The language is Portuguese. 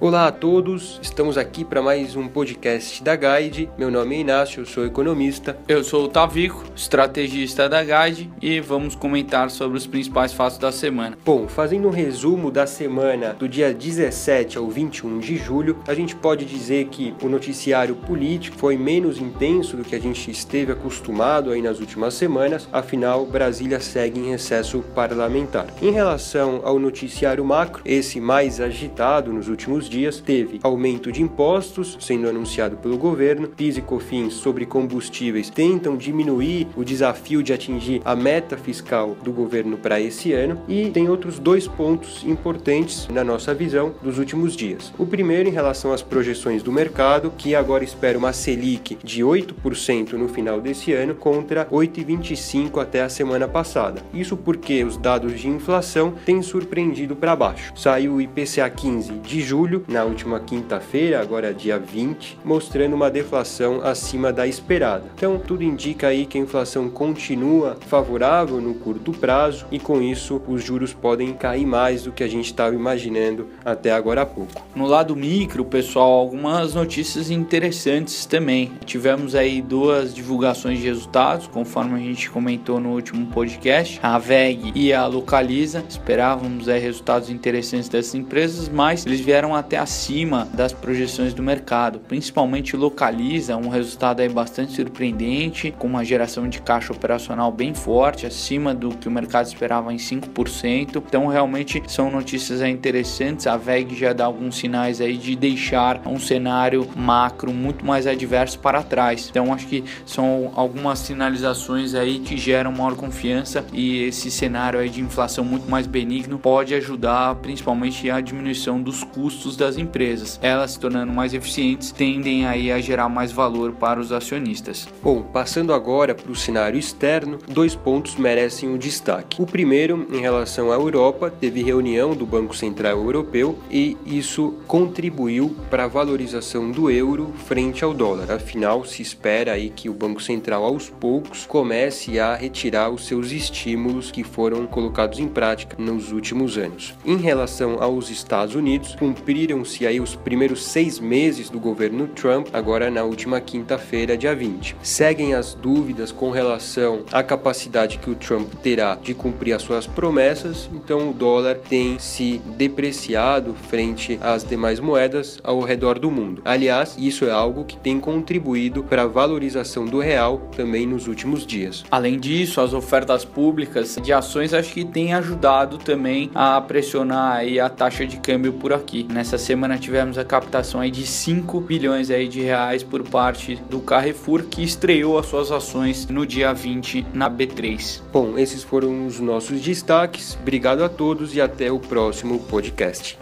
Olá a todos, estamos aqui para mais um podcast da Guide. Meu nome é Inácio, eu sou economista. Eu sou o Tavico, estrategista da Guide e vamos comentar sobre os principais fatos da semana. Bom, fazendo um resumo da semana do dia 17 ao 21 de julho, a gente pode dizer que o noticiário político foi menos intenso do que a gente esteve acostumado aí nas últimas semanas, afinal Brasília segue em recesso parlamentar. Em relação ao noticiário macro, esse mais agitado nos últimos dias, teve aumento de impostos sendo anunciado pelo governo, PIS e COFINS sobre combustíveis tentam diminuir o desafio de atingir a meta fiscal do governo para esse ano e tem outros dois pontos importantes na nossa visão dos últimos dias. O primeiro em relação às projeções do mercado, que agora espera uma Selic de 8% no final desse ano contra 8,25 até a semana passada. Isso porque os dados de inflação têm surpreendido para baixo. Saiu o IPCA 15 de julho julho, na última quinta-feira, agora dia 20, mostrando uma deflação acima da esperada. Então, tudo indica aí que a inflação continua favorável no curto prazo e com isso os juros podem cair mais do que a gente estava imaginando até agora há pouco. No lado micro, pessoal, algumas notícias interessantes também. Tivemos aí duas divulgações de resultados, conforme a gente comentou no último podcast, a VEG e a Localiza. Esperávamos aí resultados interessantes dessas empresas, mas eles vieram até acima das projeções do mercado, principalmente localiza um resultado aí bastante surpreendente, com uma geração de caixa operacional bem forte, acima do que o mercado esperava em 5%. Então realmente são notícias interessantes. A VEG já dá alguns sinais aí de deixar um cenário macro muito mais adverso para trás. Então acho que são algumas sinalizações aí que geram maior confiança e esse cenário aí de inflação muito mais benigno pode ajudar principalmente a diminuição dos custos custos das empresas. Elas se tornando mais eficientes tendem aí a gerar mais valor para os acionistas. Bom, passando agora para o cenário externo, dois pontos merecem o um destaque. O primeiro, em relação à Europa, teve reunião do Banco Central Europeu e isso contribuiu para a valorização do euro frente ao dólar. Afinal, se espera aí que o Banco Central aos poucos comece a retirar os seus estímulos que foram colocados em prática nos últimos anos. Em relação aos Estados Unidos, cumprir cumpriram-se aí os primeiros seis meses do governo Trump, agora na última quinta-feira, dia 20. Seguem as dúvidas com relação à capacidade que o Trump terá de cumprir as suas promessas, então o dólar tem se depreciado frente às demais moedas ao redor do mundo. Aliás, isso é algo que tem contribuído para a valorização do real também nos últimos dias. Além disso, as ofertas públicas de ações acho que têm ajudado também a pressionar a taxa de câmbio por aqui. Nessa Nessa semana tivemos a captação aí de 5 bilhões aí de reais por parte do Carrefour, que estreou as suas ações no dia 20 na B3. Bom, esses foram os nossos destaques. Obrigado a todos e até o próximo podcast.